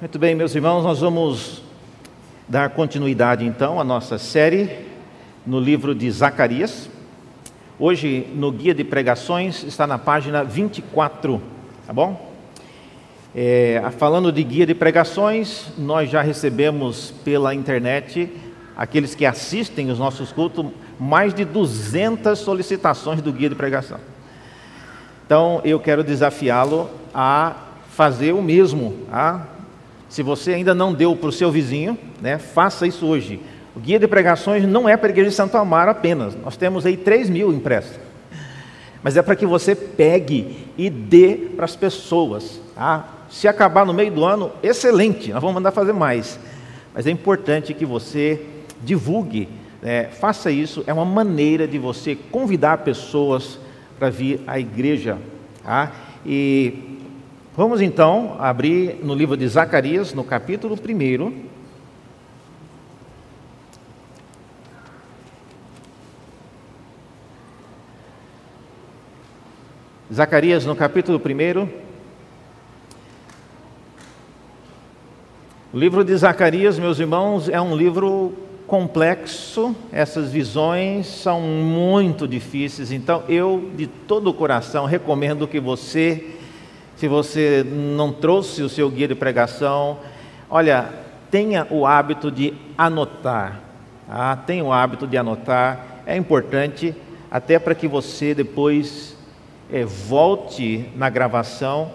Muito bem, meus irmãos, nós vamos dar continuidade então à nossa série no livro de Zacarias. Hoje, no guia de pregações, está na página 24, tá bom? É, falando de guia de pregações, nós já recebemos pela internet, aqueles que assistem os nossos cultos, mais de 200 solicitações do guia de pregação. Então, eu quero desafiá-lo a fazer o mesmo. Tá? Se você ainda não deu para o seu vizinho, né, faça isso hoje. O guia de pregações não é para a igreja de Santo Amaro apenas. Nós temos aí 3 mil impressos. Mas é para que você pegue e dê para as pessoas. Tá? Se acabar no meio do ano, excelente, nós vamos mandar fazer mais. Mas é importante que você divulgue, né? faça isso, é uma maneira de você convidar pessoas para vir à igreja. Tá? E vamos então abrir no livro de Zacarias, no capítulo 1. Zacarias, no capítulo 1. O livro de Zacarias, meus irmãos, é um livro complexo, essas visões são muito difíceis, então eu de todo o coração recomendo que você, se você não trouxe o seu guia de pregação, olha, tenha o hábito de anotar, tá? tenha o hábito de anotar, é importante até para que você depois é, volte na gravação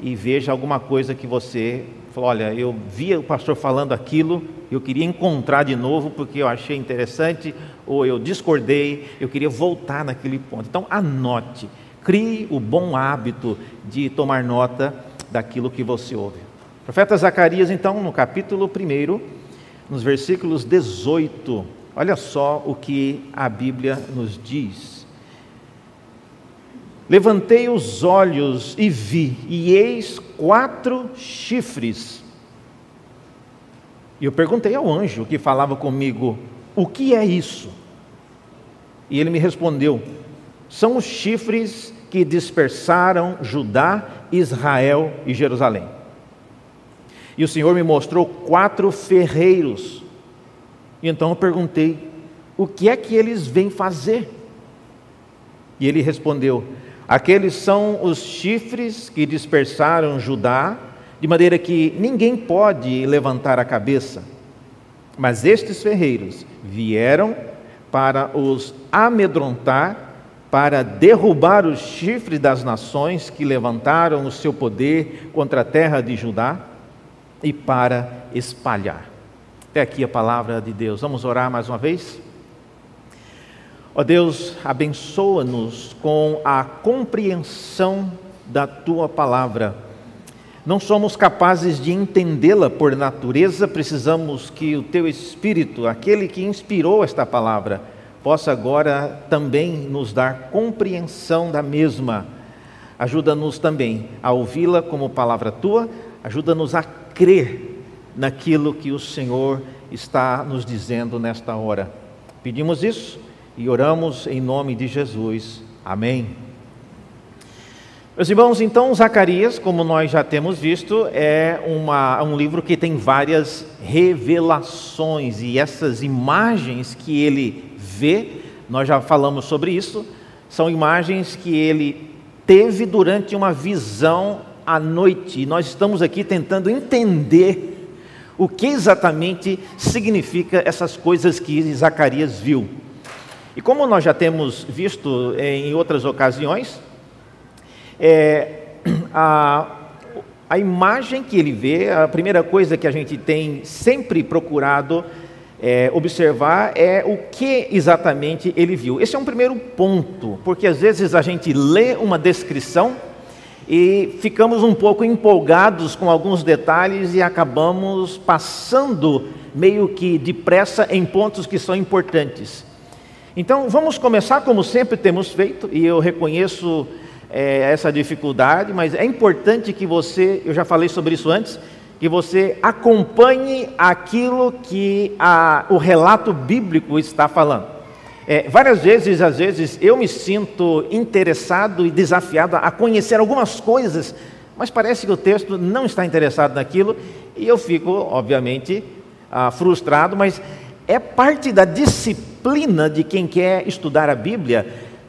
e veja alguma coisa que você falou: olha, eu via o pastor falando aquilo, eu queria encontrar de novo porque eu achei interessante, ou eu discordei, eu queria voltar naquele ponto. Então, anote, crie o bom hábito de tomar nota daquilo que você ouve. O profeta Zacarias, então, no capítulo 1, nos versículos 18, olha só o que a Bíblia nos diz. Levantei os olhos e vi, e eis quatro chifres. E eu perguntei ao anjo que falava comigo: O que é isso? E ele me respondeu: São os chifres que dispersaram Judá, Israel e Jerusalém. E o Senhor me mostrou quatro ferreiros. Então eu perguntei: O que é que eles vêm fazer? E ele respondeu: Aqueles são os chifres que dispersaram Judá, de maneira que ninguém pode levantar a cabeça. Mas estes ferreiros vieram para os amedrontar, para derrubar os chifres das nações que levantaram o seu poder contra a terra de Judá e para espalhar. Até aqui a palavra de Deus. Vamos orar mais uma vez? Ó Deus, abençoa-nos com a compreensão da tua palavra. Não somos capazes de entendê-la por natureza, precisamos que o teu Espírito, aquele que inspirou esta palavra, possa agora também nos dar compreensão da mesma. Ajuda-nos também a ouvi-la como palavra tua, ajuda-nos a crer naquilo que o Senhor está nos dizendo nesta hora. Pedimos isso e oramos em nome de Jesus. Amém. Meus irmãos, então Zacarias, como nós já temos visto, é uma, um livro que tem várias revelações e essas imagens que ele vê, nós já falamos sobre isso, são imagens que ele teve durante uma visão à noite. E nós estamos aqui tentando entender o que exatamente significa essas coisas que Zacarias viu. E como nós já temos visto em outras ocasiões, é, a, a imagem que ele vê, a primeira coisa que a gente tem sempre procurado é, observar é o que exatamente ele viu. Esse é um primeiro ponto, porque às vezes a gente lê uma descrição e ficamos um pouco empolgados com alguns detalhes e acabamos passando meio que depressa em pontos que são importantes. Então, vamos começar como sempre temos feito, e eu reconheço é, essa dificuldade, mas é importante que você, eu já falei sobre isso antes, que você acompanhe aquilo que a, o relato bíblico está falando. É, várias vezes, às vezes, eu me sinto interessado e desafiado a conhecer algumas coisas Mas parece que o texto não está interessado naquilo e eu fico, obviamente, ah, frustrado, mas é parte da disciplina de quem quer estudar a Bíblia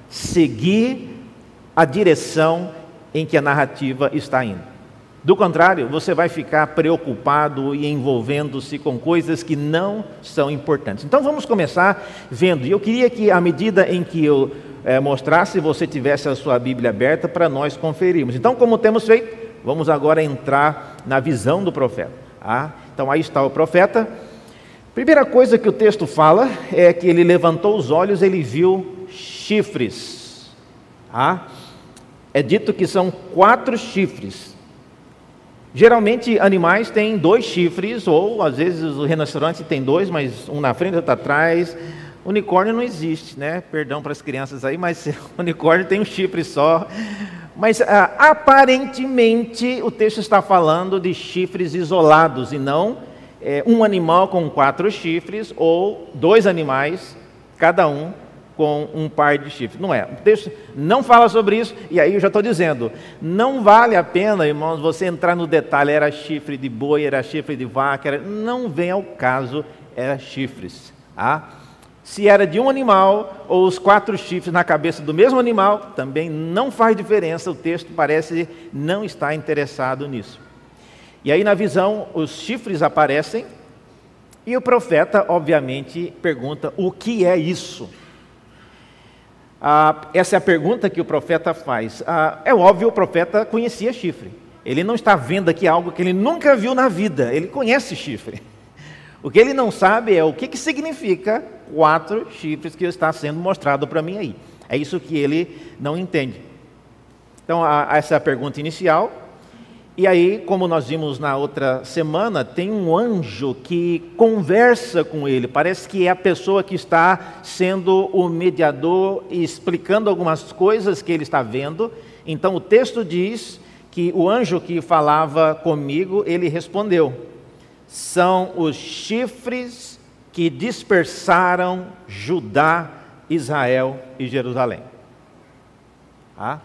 seguir a direção em que a narrativa está indo. Do contrário, você vai ficar preocupado e envolvendo-se com coisas que não são importantes. Então vamos começar vendo. E eu queria que, à medida em que eu é, mostrasse, você tivesse a sua Bíblia aberta para nós conferirmos. Então, como temos feito, vamos agora entrar na visão do profeta. Ah, então aí está o profeta. Primeira coisa que o texto fala é que ele levantou os olhos, ele viu chifres. Ah, é dito que são quatro chifres. Geralmente animais têm dois chifres, ou às vezes o rinoceronte tem dois, mas um na frente e outro atrás. Unicórnio não existe, né? Perdão para as crianças aí, mas unicórnio tem um chifre só. Mas ah, aparentemente o texto está falando de chifres isolados e não é, um animal com quatro chifres ou dois animais, cada um com um par de chifres. Não é. O texto não fala sobre isso, e aí eu já estou dizendo, não vale a pena, irmãos, você entrar no detalhe, era chifre de boi, era chifre de vaca, era... não vem ao caso, era chifres. Ah? Se era de um animal ou os quatro chifres na cabeça do mesmo animal, também não faz diferença, o texto parece não estar interessado nisso. E aí na visão, os chifres aparecem, e o profeta, obviamente, pergunta: o que é isso? Ah, essa é a pergunta que o profeta faz. Ah, é óbvio, o profeta conhecia chifre. Ele não está vendo aqui algo que ele nunca viu na vida. Ele conhece chifre. O que ele não sabe é o que, que significa quatro chifres que está sendo mostrado para mim aí. É isso que ele não entende. Então, essa é a pergunta inicial. E aí, como nós vimos na outra semana, tem um anjo que conversa com ele. Parece que é a pessoa que está sendo o mediador e explicando algumas coisas que ele está vendo. Então, o texto diz que o anjo que falava comigo, ele respondeu: são os chifres que dispersaram Judá, Israel e Jerusalém. Ah?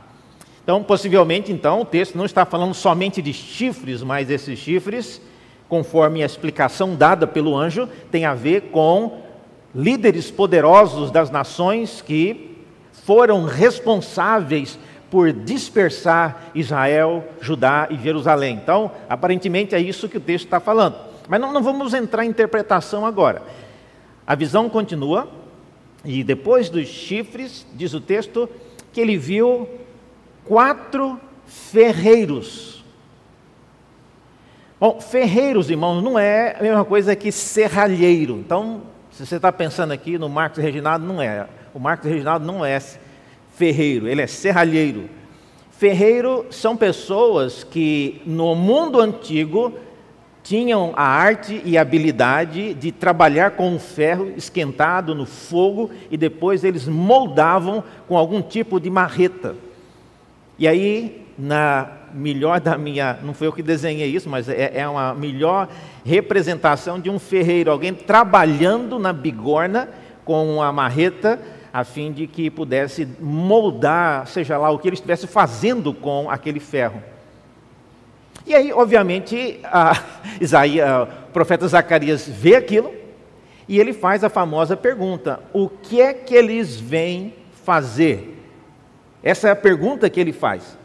Então, possivelmente, então, o texto não está falando somente de chifres, mas esses chifres, conforme a explicação dada pelo anjo, tem a ver com líderes poderosos das nações que foram responsáveis por dispersar Israel, Judá e Jerusalém. Então, aparentemente é isso que o texto está falando. Mas não, não vamos entrar em interpretação agora. A visão continua, e depois dos chifres, diz o texto, que ele viu quatro ferreiros. Bom, ferreiros, irmãos, não é a mesma coisa que serralheiro. Então, se você está pensando aqui no Marcos Reginaldo, não é. O Marcos Reginaldo não é ferreiro, ele é serralheiro. Ferreiro são pessoas que no mundo antigo tinham a arte e a habilidade de trabalhar com o ferro esquentado no fogo e depois eles moldavam com algum tipo de marreta. E aí, na melhor da minha, não foi eu que desenhei isso, mas é, é uma melhor representação de um ferreiro, alguém trabalhando na bigorna com uma marreta, a fim de que pudesse moldar, seja lá o que ele estivesse fazendo com aquele ferro. E aí, obviamente, a profeta Zacarias vê aquilo e ele faz a famosa pergunta: o que é que eles vêm fazer? Essa é a pergunta que ele faz.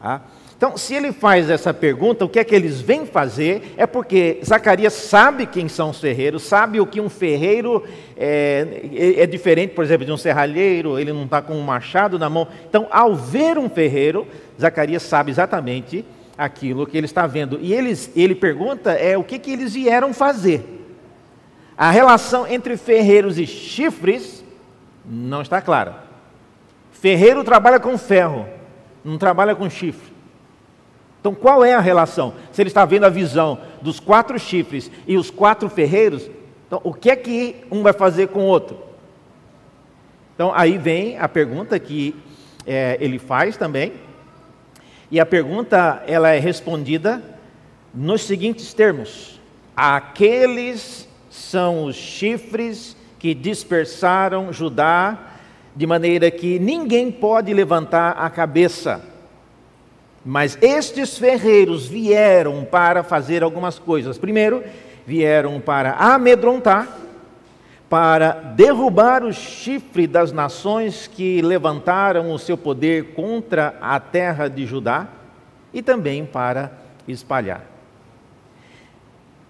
Tá? Então, se ele faz essa pergunta, o que é que eles vêm fazer? É porque Zacarias sabe quem são os ferreiros, sabe o que um ferreiro é, é, é diferente, por exemplo, de um serralheiro, ele não está com um machado na mão. Então, ao ver um ferreiro, Zacarias sabe exatamente aquilo que ele está vendo. E eles, ele pergunta é o que, que eles vieram fazer. A relação entre ferreiros e chifres não está clara. Ferreiro trabalha com ferro, não trabalha com chifre. Então, qual é a relação? Se ele está vendo a visão dos quatro chifres e os quatro ferreiros, então o que é que um vai fazer com o outro? Então, aí vem a pergunta que é, ele faz também, e a pergunta ela é respondida nos seguintes termos: Aqueles são os chifres que dispersaram Judá de maneira que ninguém pode levantar a cabeça. Mas estes ferreiros vieram para fazer algumas coisas. Primeiro, vieram para amedrontar, para derrubar o chifre das nações que levantaram o seu poder contra a terra de Judá e também para espalhar.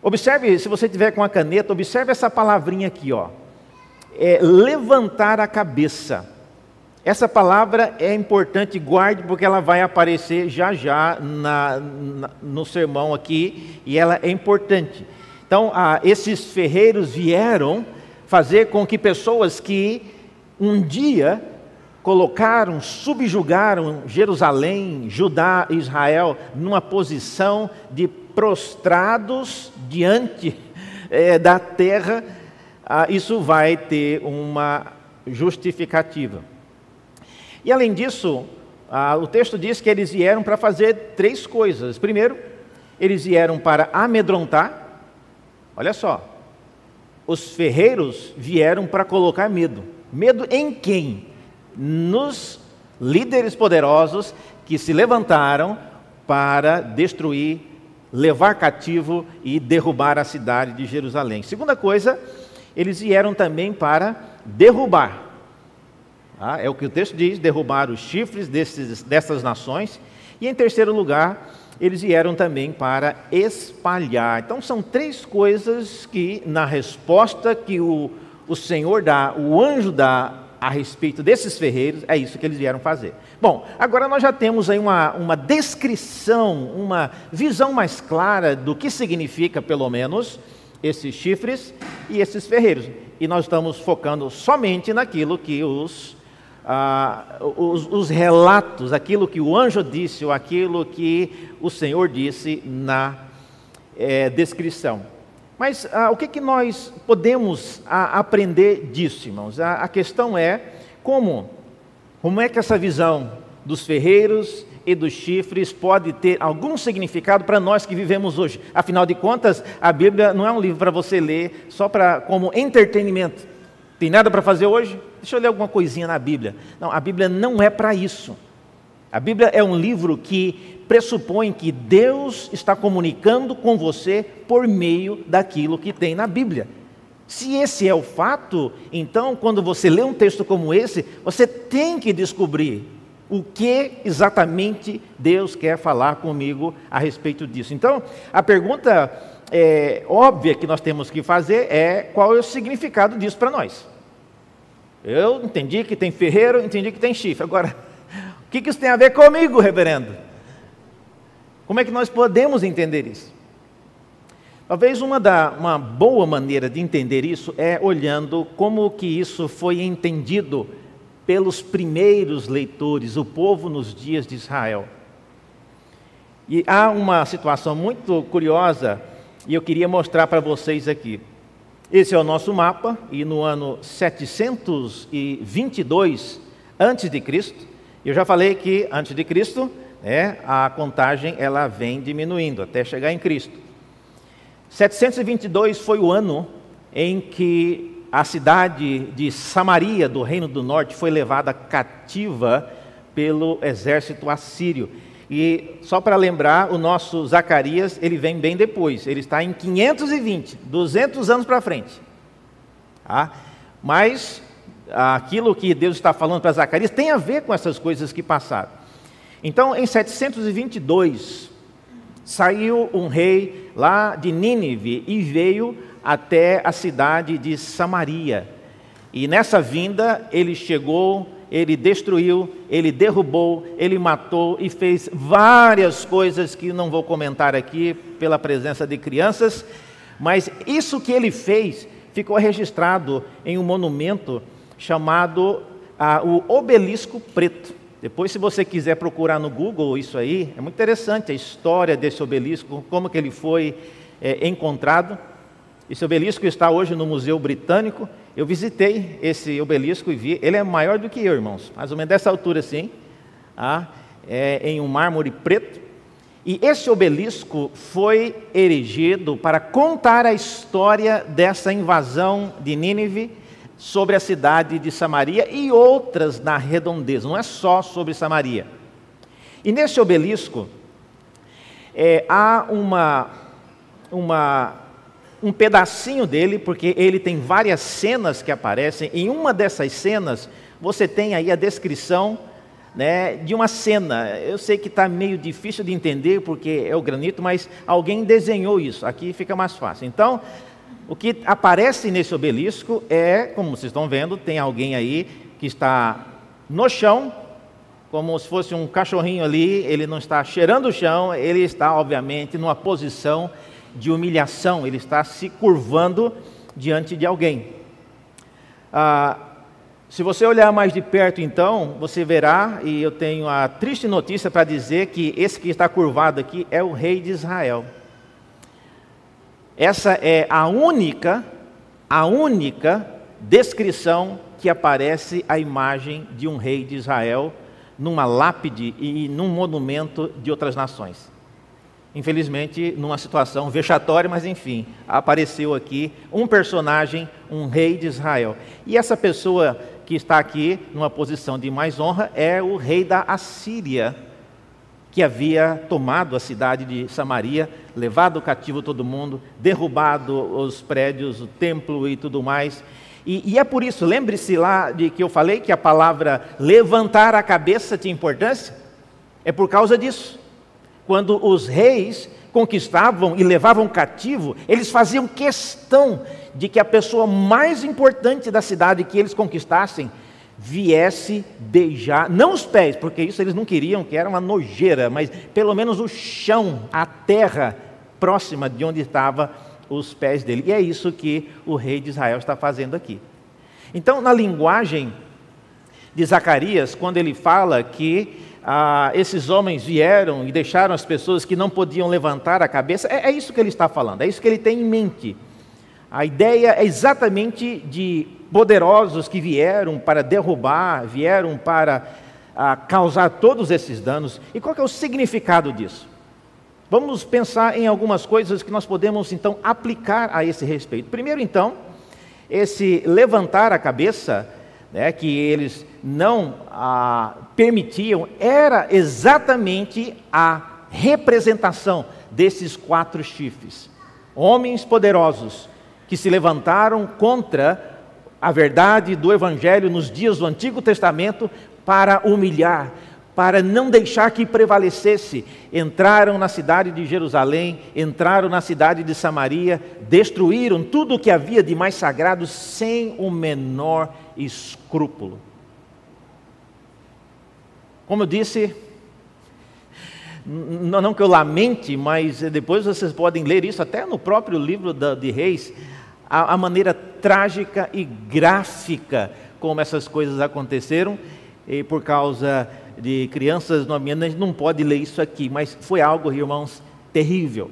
Observe, se você tiver com a caneta, observe essa palavrinha aqui, ó. É levantar a cabeça. Essa palavra é importante, guarde, porque ela vai aparecer já já na, na, no sermão aqui, e ela é importante. Então, ah, esses ferreiros vieram fazer com que pessoas que um dia colocaram, subjugaram Jerusalém, Judá Israel numa posição de prostrados diante é, da terra, ah, isso vai ter uma justificativa. E além disso, ah, o texto diz que eles vieram para fazer três coisas. Primeiro, eles vieram para amedrontar. Olha só, os ferreiros vieram para colocar medo. Medo em quem? Nos líderes poderosos que se levantaram para destruir, levar cativo e derrubar a cidade de Jerusalém. Segunda coisa, eles vieram também para derrubar. Ah, é o que o texto diz: derrubar os chifres desses, dessas nações. E em terceiro lugar, eles vieram também para espalhar. Então, são três coisas que, na resposta que o, o Senhor dá, o anjo dá a respeito desses ferreiros, é isso que eles vieram fazer. Bom, agora nós já temos aí uma, uma descrição, uma visão mais clara do que significa, pelo menos, esses chifres e esses ferreiros. E nós estamos focando somente naquilo que os ah, os, os, relatos, aquilo que o anjo disse ou aquilo que o Senhor disse na é, descrição. Mas ah, o que, que nós podemos ah, aprender disso, irmãos? A, a, questão é como, como é que essa visão dos ferreiros e dos chifres pode ter algum significado para nós que vivemos hoje. Afinal de contas, a Bíblia não é um livro para você ler só para como entretenimento. Tem nada para fazer hoje? Deixa eu ler alguma coisinha na Bíblia. Não, a Bíblia não é para isso. A Bíblia é um livro que pressupõe que Deus está comunicando com você por meio daquilo que tem na Bíblia. Se esse é o fato, então, quando você lê um texto como esse, você tem que descobrir o que exatamente Deus quer falar comigo a respeito disso. Então, a pergunta é, óbvia que nós temos que fazer é qual é o significado disso para nós. Eu entendi que tem ferreiro, entendi que tem chifre. Agora, o que isso tem a ver comigo, reverendo? Como é que nós podemos entender isso? Talvez uma, da, uma boa maneira de entender isso é olhando como que isso foi entendido pelos primeiros leitores, o povo nos dias de Israel. E há uma situação muito curiosa e eu queria mostrar para vocês aqui. Esse é o nosso mapa e no ano 722 antes de Cristo, eu já falei que antes de Cristo, né, a contagem ela vem diminuindo até chegar em Cristo. 722 foi o ano em que a cidade de Samaria, do Reino do Norte, foi levada cativa pelo exército assírio. E só para lembrar, o nosso Zacarias, ele vem bem depois, ele está em 520, 200 anos para frente. Tá? Mas aquilo que Deus está falando para Zacarias tem a ver com essas coisas que passaram. Então, em 722, saiu um rei lá de Nínive e veio até a cidade de Samaria. E nessa vinda, ele chegou ele destruiu, ele derrubou, ele matou e fez várias coisas que não vou comentar aqui pela presença de crianças, mas isso que ele fez ficou registrado em um monumento chamado ah, o Obelisco Preto. Depois, se você quiser procurar no Google isso aí, é muito interessante a história desse obelisco, como que ele foi é, encontrado. Esse obelisco está hoje no Museu Britânico eu visitei esse obelisco e vi, ele é maior do que eu, irmãos, mais ou menos dessa altura assim, ah, é, em um mármore preto. E esse obelisco foi erigido para contar a história dessa invasão de Nínive sobre a cidade de Samaria e outras na redondeza, não é só sobre Samaria. E nesse obelisco é, há uma, uma, um pedacinho dele, porque ele tem várias cenas que aparecem. Em uma dessas cenas, você tem aí a descrição né, de uma cena. Eu sei que está meio difícil de entender porque é o granito, mas alguém desenhou isso. Aqui fica mais fácil. Então, o que aparece nesse obelisco é, como vocês estão vendo, tem alguém aí que está no chão, como se fosse um cachorrinho ali, ele não está cheirando o chão, ele está, obviamente, numa posição de humilhação, ele está se curvando diante de alguém. Ah, se você olhar mais de perto, então, você verá, e eu tenho a triste notícia para dizer que esse que está curvado aqui é o rei de Israel. Essa é a única, a única descrição que aparece a imagem de um rei de Israel numa lápide e num monumento de outras nações. Infelizmente, numa situação vexatória, mas enfim, apareceu aqui um personagem, um rei de Israel. E essa pessoa que está aqui numa posição de mais honra é o rei da Assíria, que havia tomado a cidade de Samaria, levado cativo todo mundo, derrubado os prédios, o templo e tudo mais. E, e é por isso, lembre-se lá de que eu falei que a palavra levantar a cabeça tinha importância? É por causa disso. Quando os reis conquistavam e levavam cativo, eles faziam questão de que a pessoa mais importante da cidade que eles conquistassem viesse beijar, não os pés, porque isso eles não queriam, que era uma nojeira, mas pelo menos o chão, a terra próxima de onde estava os pés dele. E é isso que o rei de Israel está fazendo aqui. Então, na linguagem de Zacarias, quando ele fala que ah, esses homens vieram e deixaram as pessoas que não podiam levantar a cabeça, é, é isso que ele está falando, é isso que ele tem em mente. A ideia é exatamente de poderosos que vieram para derrubar, vieram para ah, causar todos esses danos. E qual é o significado disso? Vamos pensar em algumas coisas que nós podemos então aplicar a esse respeito. Primeiro, então, esse levantar a cabeça né, que eles não ah, permitiam, era exatamente a representação desses quatro chifres. Homens poderosos que se levantaram contra a verdade do Evangelho nos dias do Antigo Testamento para humilhar, para não deixar que prevalecesse. Entraram na cidade de Jerusalém, entraram na cidade de Samaria, destruíram tudo o que havia de mais sagrado sem o menor escrúpulo. Como eu disse, não que eu lamente, mas depois vocês podem ler isso até no próprio livro de Reis, a, maneira trágica e gráfica como essas coisas aconteceram, e por causa de crianças no ambiente, a gente não pode ler isso aqui, mas foi algo, irmãos, terrível.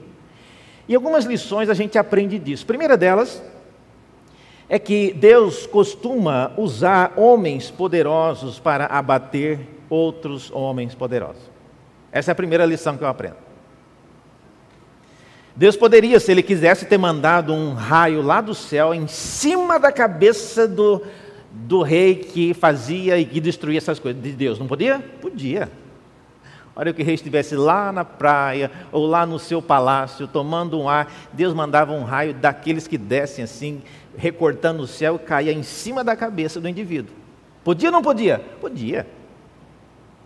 E algumas lições a gente aprende disso. Primeira delas é que Deus costuma usar homens poderosos para abater outros homens poderosos. Essa é a primeira lição que eu aprendo. Deus poderia, se Ele quisesse, ter mandado um raio lá do céu em cima da cabeça do, do rei que fazia e que destruía essas coisas. De Deus, não podia? Podia. Olha que o rei estivesse lá na praia ou lá no seu palácio tomando um ar, Deus mandava um raio daqueles que descem assim, recortando o céu e caía em cima da cabeça do indivíduo. Podia ou não podia? Podia.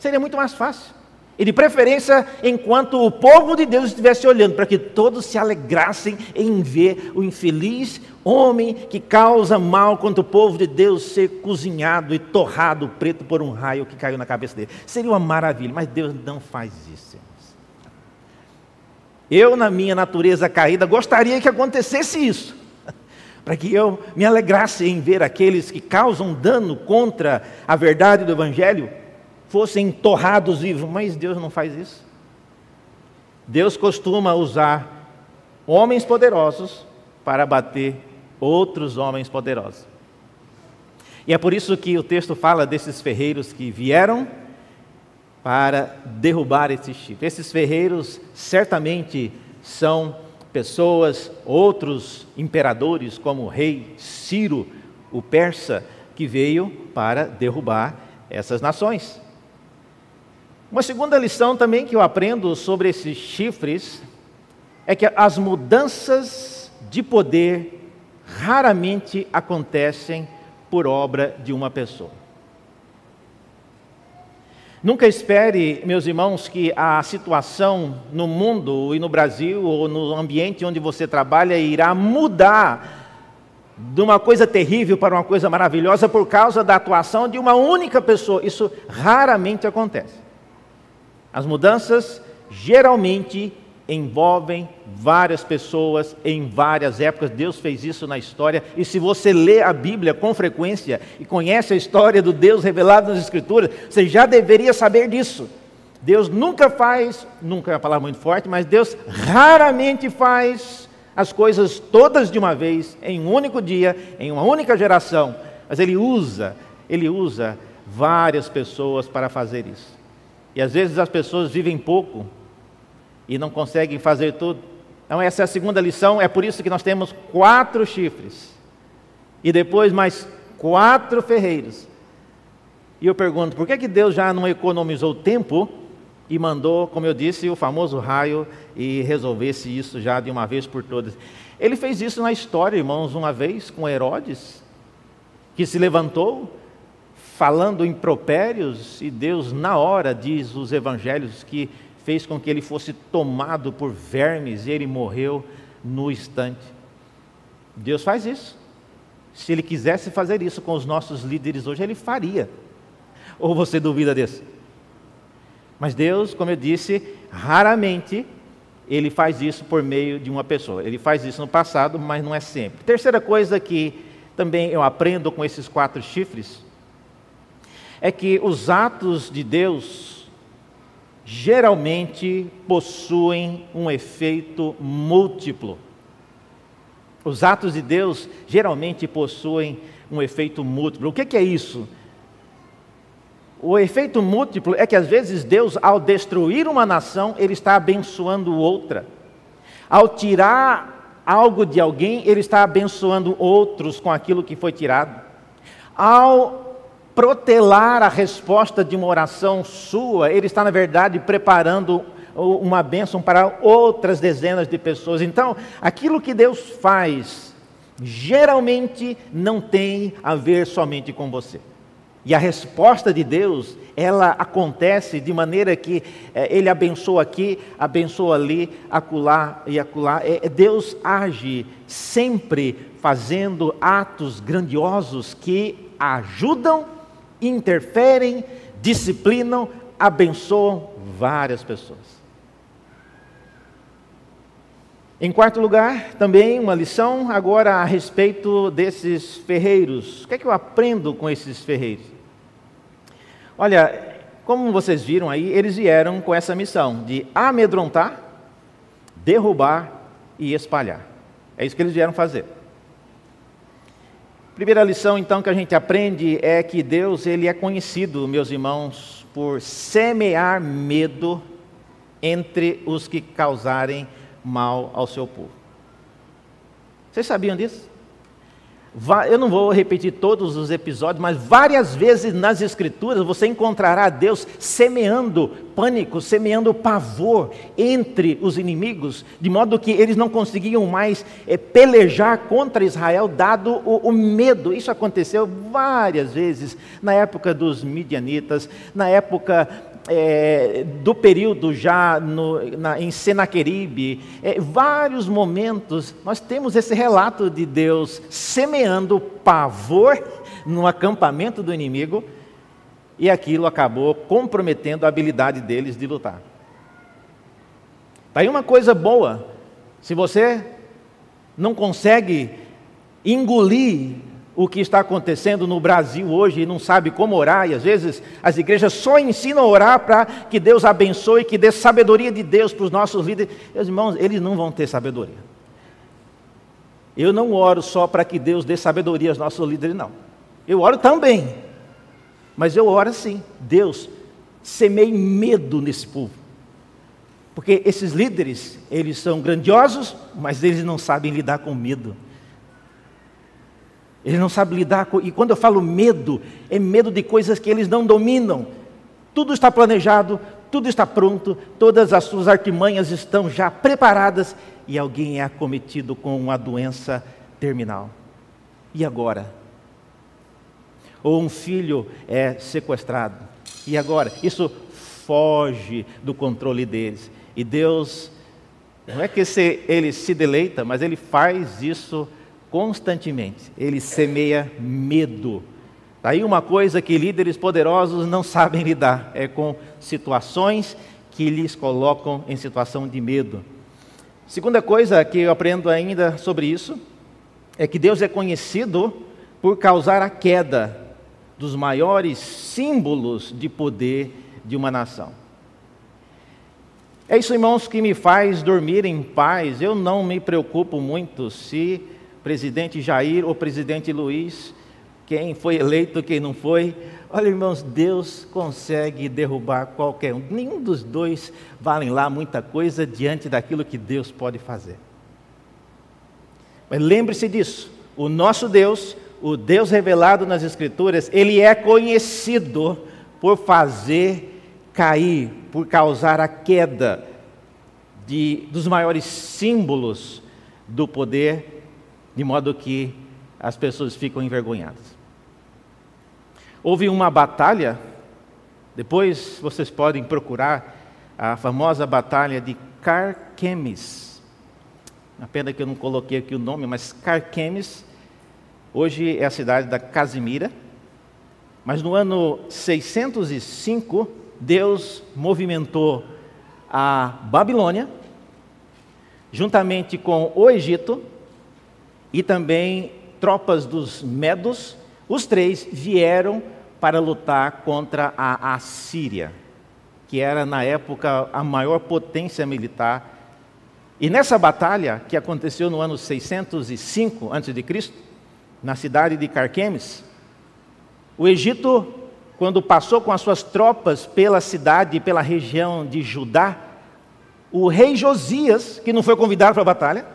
Seria muito mais fácil. E de preferência, enquanto o povo de Deus estivesse olhando, para que todos se alegrassem em ver o infeliz homem que causa mal contra o povo de Deus ser cozinhado e torrado preto por um raio que caiu na cabeça dele. Seria uma maravilha, mas Deus não faz isso. Eu, na minha natureza caída, gostaria que acontecesse isso para que eu me alegrasse em ver aqueles que causam dano contra a verdade do Evangelho fossem torrados vivos, mas Deus não faz isso. Deus costuma usar homens poderosos para bater outros homens poderosos. E é por isso que o texto fala desses ferreiros que vieram para derrubar esses chifres. Esses ferreiros certamente são pessoas, outros imperadores, como o rei Ciro, o persa, que veio para derrubar essas nações. Uma segunda lição também que eu aprendo sobre esses chifres é que as mudanças de poder raramente acontecem por obra de uma pessoa. Nunca espere, meus irmãos, que a situação no mundo e no Brasil ou no ambiente onde você trabalha irá mudar de uma coisa terrível para uma coisa maravilhosa por causa da atuação de uma única pessoa. Isso raramente acontece. As mudanças geralmente envolvem várias pessoas em várias épocas. Deus fez isso na história. E se você lê a Bíblia com frequência e conhece a história do Deus revelado nas Escrituras, você já deveria saber disso. Deus nunca faz, nunca é uma palavra muito forte, mas Deus raramente faz as coisas todas de uma vez, em um único dia, em uma única geração. Mas Ele usa, Ele usa várias pessoas para fazer isso. E às vezes as pessoas vivem pouco e não conseguem fazer tudo. Então, essa é a segunda lição, é por isso que nós temos quatro chifres e depois mais quatro ferreiros. E eu pergunto, por que, que Deus já não economizou tempo e mandou, como eu disse, o famoso raio e resolvesse isso já de uma vez por todas? Ele fez isso na história, irmãos, uma vez com Herodes, que se levantou falando impropérios, e Deus, na hora, diz os evangelhos, que fez com que ele fosse tomado por vermes e ele morreu no instante. Deus faz isso. Se ele quisesse fazer isso com os nossos líderes hoje, ele faria. Ou você duvida disso? Mas Deus, como eu disse, raramente ele faz isso por meio de uma pessoa. Ele faz isso no passado, mas não é sempre. Terceira coisa que também eu aprendo com esses quatro chifres é que os atos de Deus geralmente possuem um efeito múltiplo. Os atos de Deus geralmente possuem um efeito múltiplo. O que é isso? O efeito múltiplo é que às vezes Deus, ao destruir uma nação, Ele está abençoando outra. Ao tirar algo de alguém, Ele está abençoando outros com aquilo que foi tirado. Ao protelar a resposta de uma oração sua, ele está, na verdade, preparando uma bênção para outras dezenas de pessoas. Então, aquilo que Deus faz, geralmente não tem a ver somente com você. E a resposta de Deus, ela acontece de maneira que é, Ele abençoa aqui, abençoa ali, acolá e acolá. É, Deus age sempre fazendo atos grandiosos que ajudam interferem, disciplinam, abençoam várias pessoas. Em quarto lugar, também uma lição agora a respeito desses ferreiros. O que é que eu aprendo com esses ferreiros? Olha, como vocês viram aí, eles vieram com essa missão de amedrontar, derrubar e espalhar. É isso que eles vieram fazer. Primeira lição então que a gente aprende é que Deus ele é conhecido, meus irmãos, por semear medo entre os que causarem mal ao seu povo. Vocês sabiam disso? Eu não vou repetir todos os episódios, mas várias vezes nas Escrituras você encontrará Deus semeando pânico, semeando pavor entre os inimigos, de modo que eles não conseguiam mais é, pelejar contra Israel, dado o, o medo. Isso aconteceu várias vezes na época dos midianitas, na época é, do período já no, na, em Senaqueribe, é, vários momentos, nós temos esse relato de Deus semeando pavor no acampamento do inimigo, e aquilo acabou comprometendo a habilidade deles de lutar. Está aí uma coisa boa, se você não consegue engolir o que está acontecendo no Brasil hoje e não sabe como orar, e às vezes as igrejas só ensinam a orar para que Deus abençoe, que dê sabedoria de Deus para os nossos líderes. Meus irmãos, eles não vão ter sabedoria. Eu não oro só para que Deus dê sabedoria aos nossos líderes, não. Eu oro também, mas eu oro assim: Deus, semeie medo nesse povo. Porque esses líderes, eles são grandiosos, mas eles não sabem lidar com medo. Eles não sabem lidar com. E quando eu falo medo, é medo de coisas que eles não dominam. Tudo está planejado, tudo está pronto, todas as suas artimanhas estão já preparadas e alguém é acometido com uma doença terminal. E agora? Ou um filho é sequestrado. E agora? Isso foge do controle deles. E Deus, não é que ele se deleita, mas ele faz isso constantemente. Ele semeia medo. Daí uma coisa que líderes poderosos não sabem lidar é com situações que lhes colocam em situação de medo. Segunda coisa que eu aprendo ainda sobre isso é que Deus é conhecido por causar a queda dos maiores símbolos de poder de uma nação. É isso, irmãos, que me faz dormir em paz. Eu não me preocupo muito se presidente Jair ou presidente Luiz, quem foi eleito, quem não foi. Olha, irmãos, Deus consegue derrubar qualquer um. Nenhum dos dois valem lá muita coisa diante daquilo que Deus pode fazer. Mas lembre-se disso: o nosso Deus, o Deus revelado nas Escrituras, ele é conhecido por fazer cair, por causar a queda de, dos maiores símbolos do poder de modo que as pessoas ficam envergonhadas. Houve uma batalha, depois vocês podem procurar a famosa batalha de Carquemes. A pena que eu não coloquei aqui o nome, mas Carquemes, hoje é a cidade da Casimira. Mas no ano 605, Deus movimentou a Babilônia, juntamente com o Egito, e também tropas dos Medos, os três vieram para lutar contra a Assíria, que era na época a maior potência militar. E nessa batalha, que aconteceu no ano 605 a.C., na cidade de Carquemes, o Egito, quando passou com as suas tropas pela cidade e pela região de Judá, o rei Josias, que não foi convidado para a batalha,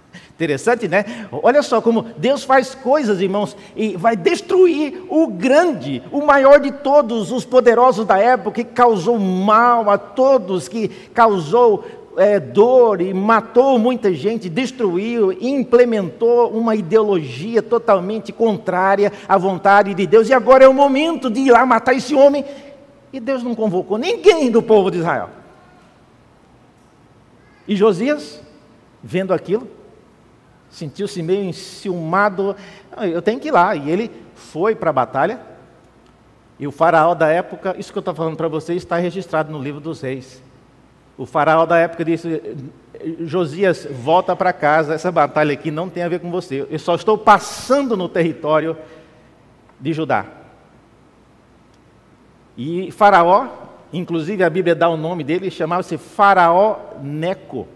Interessante, né? Olha só como Deus faz coisas, irmãos, e vai destruir o grande, o maior de todos os poderosos da época, que causou mal a todos, que causou é, dor e matou muita gente, destruiu, implementou uma ideologia totalmente contrária à vontade de Deus, e agora é o momento de ir lá matar esse homem, e Deus não convocou ninguém do povo de Israel. E Josias, vendo aquilo, sentiu-se meio enciumado. Eu tenho que ir lá. E ele foi para a batalha. E o faraó da época, isso que eu estou falando para vocês, está registrado no livro dos reis. O faraó da época disse: Josias, volta para casa, essa batalha aqui não tem a ver com você. Eu só estou passando no território de Judá. E Faraó, inclusive a Bíblia dá o nome dele, chamava-se Faraó Neco.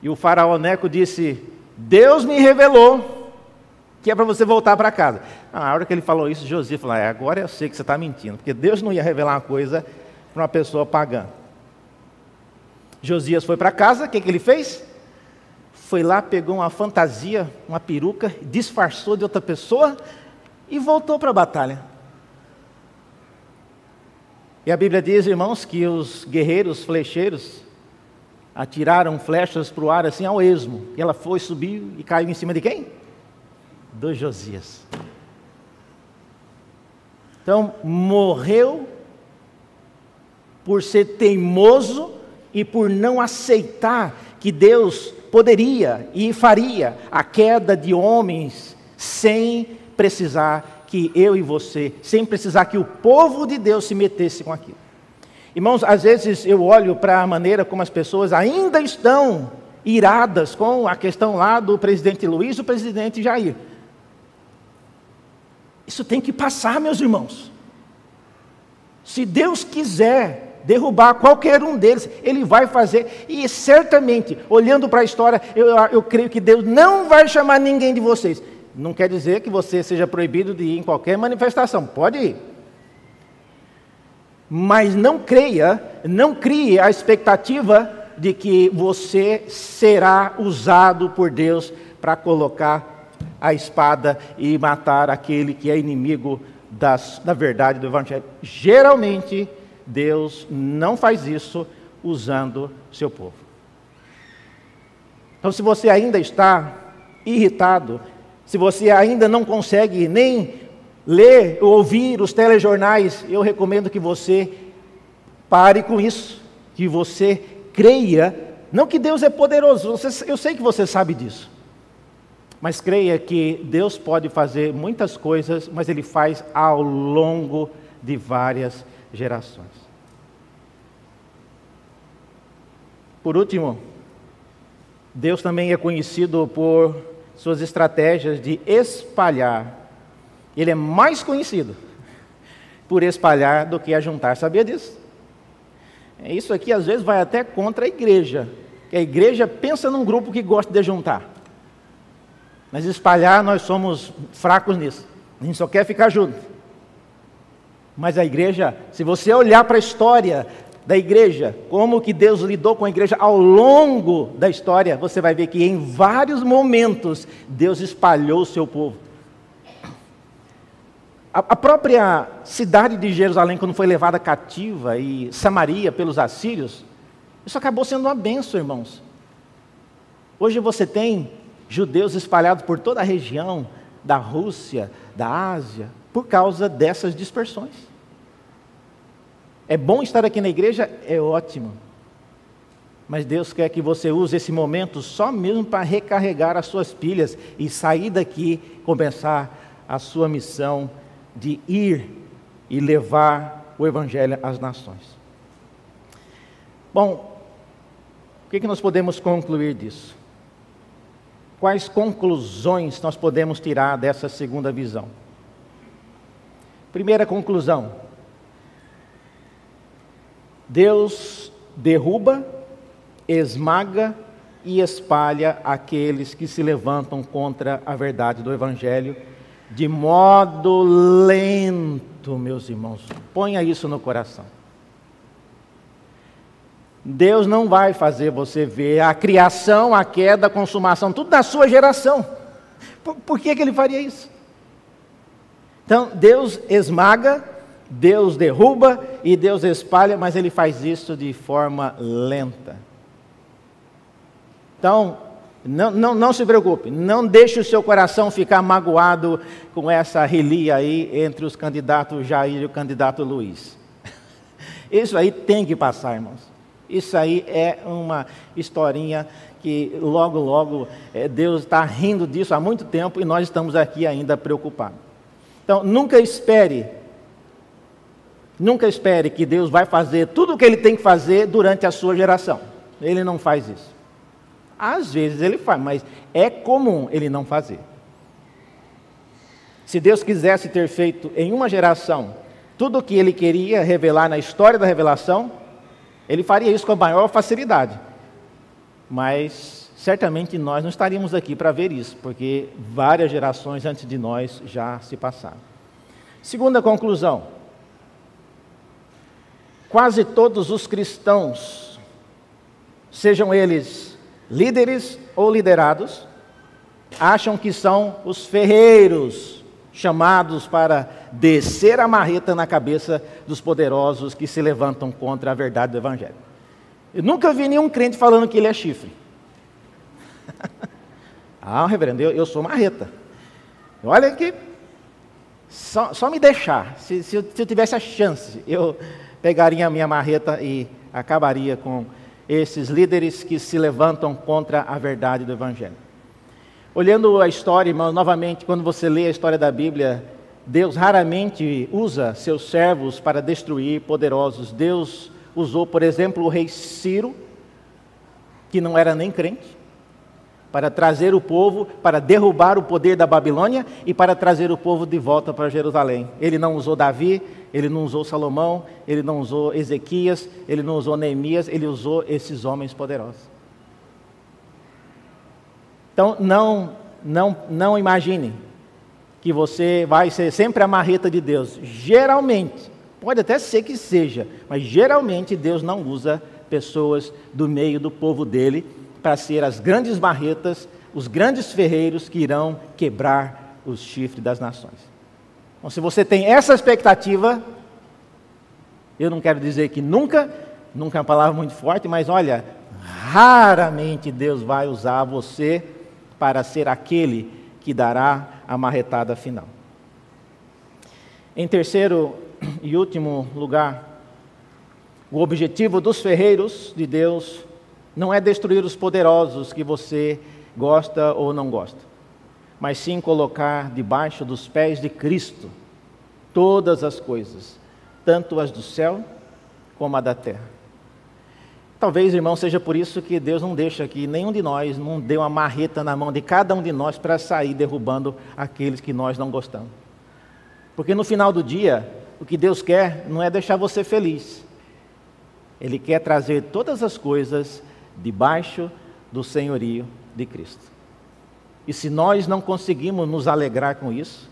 E o Faraó Neco disse: Deus me revelou que é para você voltar para casa. Ah, na hora que ele falou isso, Josias falou: é, agora eu sei que você está mentindo, porque Deus não ia revelar uma coisa para uma pessoa pagã. Josias foi para casa, o que, que ele fez? Foi lá, pegou uma fantasia, uma peruca, disfarçou de outra pessoa e voltou para a batalha. E a Bíblia diz, irmãos, que os guerreiros flecheiros atiraram flechas para o ar assim ao esmo. E ela foi, subiu e caiu em cima de quem? Do Josias. Então, morreu por ser teimoso e por não aceitar que Deus poderia e faria a queda de homens sem precisar que eu e você, sem precisar que o povo de Deus se metesse com aquilo. Irmãos, às vezes eu olho para a maneira como as pessoas ainda estão iradas com a questão lá do presidente Luiz e do presidente Jair. Isso tem que passar, meus irmãos. Se Deus quiser derrubar qualquer um deles, Ele vai fazer, e certamente, olhando para a história, eu, eu creio que Deus não vai chamar ninguém de vocês. Não quer dizer que você seja proibido de ir em qualquer manifestação, pode ir. Mas não creia, não crie a expectativa de que você será usado por Deus para colocar a espada e matar aquele que é inimigo das, da verdade do Evangelho. Geralmente, Deus não faz isso usando seu povo. Então, se você ainda está irritado, se você ainda não consegue nem ler ou ouvir os telejornais, eu recomendo que você pare com isso, que você creia, não que Deus é poderoso, eu sei que você sabe disso, mas creia que Deus pode fazer muitas coisas, mas Ele faz ao longo de várias gerações. Por último, Deus também é conhecido por suas estratégias de espalhar. Ele é mais conhecido por espalhar do que a juntar. Sabia disso? Isso aqui às vezes vai até contra a igreja. Que a igreja pensa num grupo que gosta de juntar. Mas espalhar nós somos fracos nisso. A gente só quer ficar junto. Mas a igreja, se você olhar para a história da igreja, como que Deus lidou com a igreja ao longo da história, você vai ver que em vários momentos Deus espalhou o seu povo. A, própria cidade de Jerusalém, quando foi levada cativa, e Samaria pelos assírios, isso acabou sendo uma benção, irmãos. Hoje você tem judeus espalhados por toda a região da Rússia, da Ásia, por causa dessas dispersões. É bom estar aqui na igreja? É ótimo. Mas Deus quer que você use esse momento só mesmo para recarregar as suas pilhas e sair daqui começar a sua missão de ir e levar o Evangelho às nações. Bom, o que, nós podemos concluir disso? Quais conclusões nós podemos tirar dessa segunda visão? Primeira conclusão: Deus derruba, esmaga e espalha aqueles que se levantam contra a verdade do Evangelho de modo lento, meus irmãos. Ponha isso no coração. Deus não vai fazer você ver a criação, a queda, a consumação, tudo da sua geração. Por, por que, que ele faria isso? Então, Deus esmaga, Deus derruba e Deus espalha, mas ele faz isso de forma lenta. Então, não, não, não se preocupe, não deixe o seu coração ficar magoado com essa relia aí entre os candidatos Jair e o candidato Luiz. Isso aí tem que passar, irmãos. Isso aí é uma historinha que logo, logo é, Deus está rindo disso há muito tempo e nós estamos aqui ainda preocupados. Então, nunca espere Nunca espere que Deus vai fazer tudo o que ele tem que fazer durante a sua geração. Ele não faz isso. Às vezes ele faz, mas é comum ele não fazer. Se Deus quisesse ter feito em uma geração tudo o que ele queria revelar na história da revelação, ele faria isso com a maior facilidade. Mas certamente nós não estaríamos aqui para ver isso, porque várias gerações antes de nós já se passaram. Segunda conclusão: quase todos os cristãos, sejam eles líderes ou liderados, acham que são os ferreiros chamados para descer a marreta na cabeça dos poderosos que se levantam contra a verdade do Evangelho. Eu nunca vi nenhum crente falando que ele é chifre. ah, reverendo, eu, eu, sou marreta. Olha que só, só me deixar, se, se, eu, se eu tivesse a chance, eu pegaria a minha marreta e acabaria com esses líderes que se levantam contra a verdade do Evangelho. Olhando a história, irmão, novamente, quando você lê a história da Bíblia, Deus raramente usa seus servos para destruir poderosos. Deus usou, por exemplo, o rei Ciro, que não era nem crente, para trazer o povo, para derrubar o poder da Babilônia e para trazer o povo de volta para Jerusalém. Ele não usou Davi, ele não usou Salomão, ele não usou Ezequias, ele não usou Neemias, ele usou esses homens poderosos. Então, não, não, não imagine que você vai ser sempre a marreta de Deus. Geralmente, pode até ser que seja, mas geralmente Deus não usa pessoas do meio do povo dele para ser as grandes marretas, os grandes ferreiros que irão quebrar os chifres das nações. Então, se você tem essa expectativa, Eu não quero dizer que nunca, nunca é uma palavra muito forte, mas olha, raramente Deus vai usar você para ser aquele que dará a marretada final. Em terceiro e último lugar, o objetivo dos ferreiros de Deus não é destruir os poderosos que você gosta ou não gosta, mas sim colocar debaixo dos pés de Cristo todas as coisas, tanto as do céu como a da terra. Talvez, irmão, seja por isso que Deus não deixa que nenhum de nós não dê uma marreta na mão de cada um de nós para sair derrubando aqueles que nós não gostamos. Porque no final do dia, o que Deus quer não é deixar você feliz. Ele quer trazer todas as coisas debaixo do senhorio de Cristo. E se nós não conseguimos nos alegrar com isso,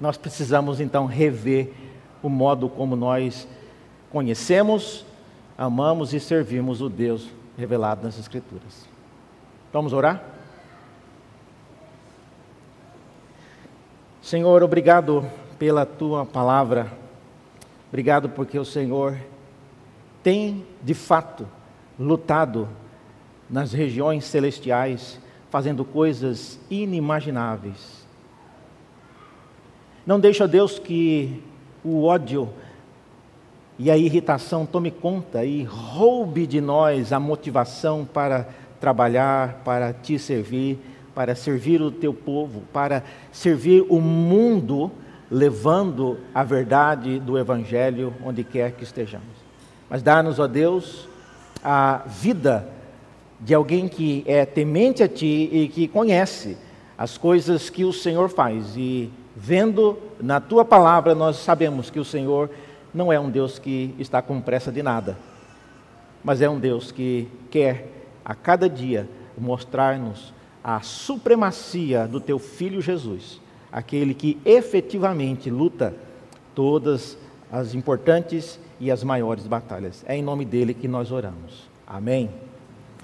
nós precisamos então rever o modo como nós conhecemos, amamos e servimos o Deus revelado nas Escrituras. Vamos orar? Senhor, obrigado pela tua palavra. Obrigado porque o Senhor tem, de fato, lutado nas regiões celestiais, fazendo coisas inimagináveis. Não deixa, Deus, que o ódio e a irritação tome conta e roube de nós a motivação para trabalhar, para te servir, para servir o teu povo, para servir o mundo, levando a verdade do Evangelho onde quer que estejamos. Mas dá-nos, ó Deus, a vida de alguém que é temente a Ti e que conhece as coisas que o Senhor faz. E vendo na Tua palavra, nós sabemos que o Senhor não é um Deus que está com pressa de nada, mas é um Deus que quer a cada dia mostrar-nos a supremacia do Teu Filho Jesus, aquele que efetivamente luta todas as importantes e as maiores batalhas. É em nome dele que nós oramos. Amém.